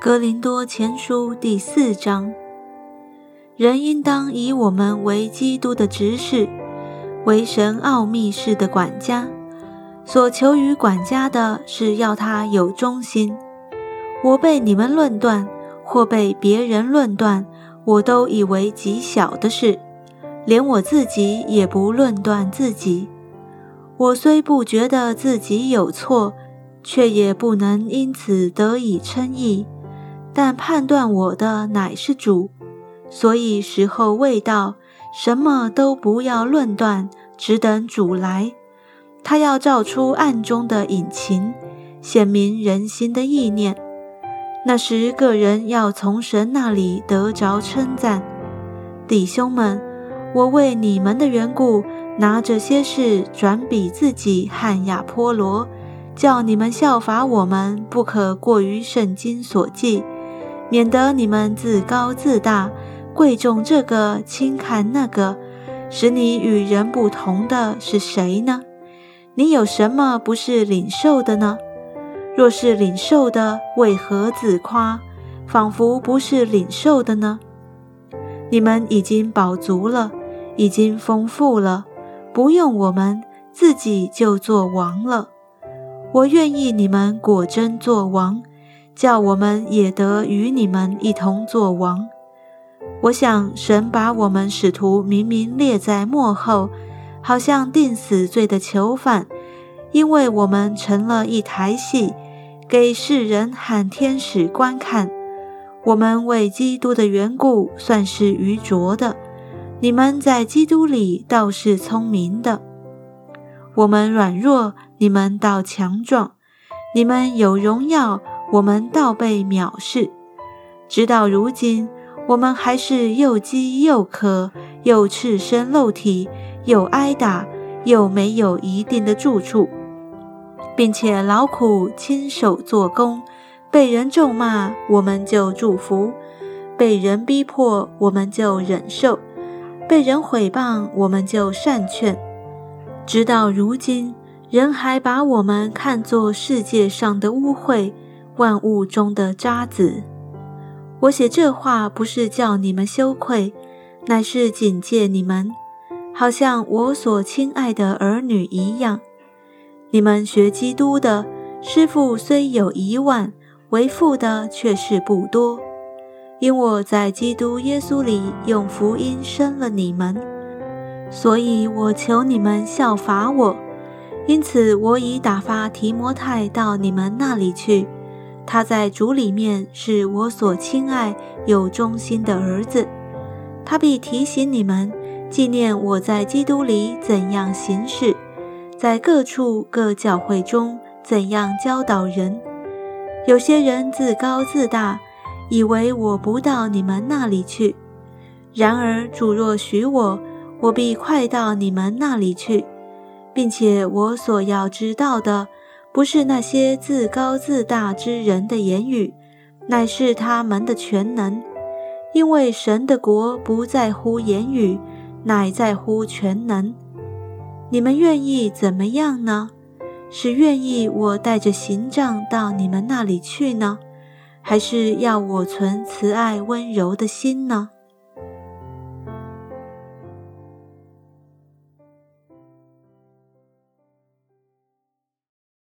格林多前书第四章：人应当以我们为基督的执事，为神奥秘事的管家。所求于管家的是要他有忠心。我被你们论断，或被别人论断，我都以为极小的事，连我自己也不论断自己。我虽不觉得自己有错，却也不能因此得以称义。但判断我的乃是主，所以时候未到，什么都不要论断，只等主来。他要照出暗中的隐情，显明人心的意念。那时个人要从神那里得着称赞。弟兄们，我为你们的缘故，拿这些事转比自己和亚波罗，叫你们效法我们，不可过于圣经所记。免得你们自高自大，贵重这个，轻看那个，使你与人不同的是谁呢？你有什么不是领受的呢？若是领受的，为何自夸，仿佛不是领受的呢？你们已经饱足了，已经丰富了，不用我们自己就做王了。我愿意你们果真做王。叫我们也得与你们一同作王。我想神把我们使徒明明列在幕后，好像定死罪的囚犯，因为我们成了一台戏，给世人和天使观看。我们为基督的缘故算是愚拙的，你们在基督里倒是聪明的。我们软弱，你们倒强壮；你们有荣耀。我们倒被藐视，直到如今，我们还是又饥又渴，又赤身露体，又挨打，又没有一定的住处，并且劳苦亲手做工，被人咒骂，我们就祝福；被人逼迫，我们就忍受；被人毁谤，我们就善劝。直到如今，人还把我们看作世界上的污秽。万物中的渣子。我写这话不是叫你们羞愧，乃是警戒你们，好像我所亲爱的儿女一样。你们学基督的师傅虽有一万，为父的却是不多。因我在基督耶稣里用福音生了你们，所以我求你们效法我。因此我已打发提摩太到你们那里去。他在主里面是我所亲爱、有忠心的儿子，他必提醒你们，纪念我在基督里怎样行事，在各处各教会中怎样教导人。有些人自高自大，以为我不到你们那里去；然而主若许我，我必快到你们那里去，并且我所要知道的。不是那些自高自大之人的言语，乃是他们的全能。因为神的国不在乎言语，乃在乎全能。你们愿意怎么样呢？是愿意我带着行杖到你们那里去呢，还是要我存慈爱温柔的心呢？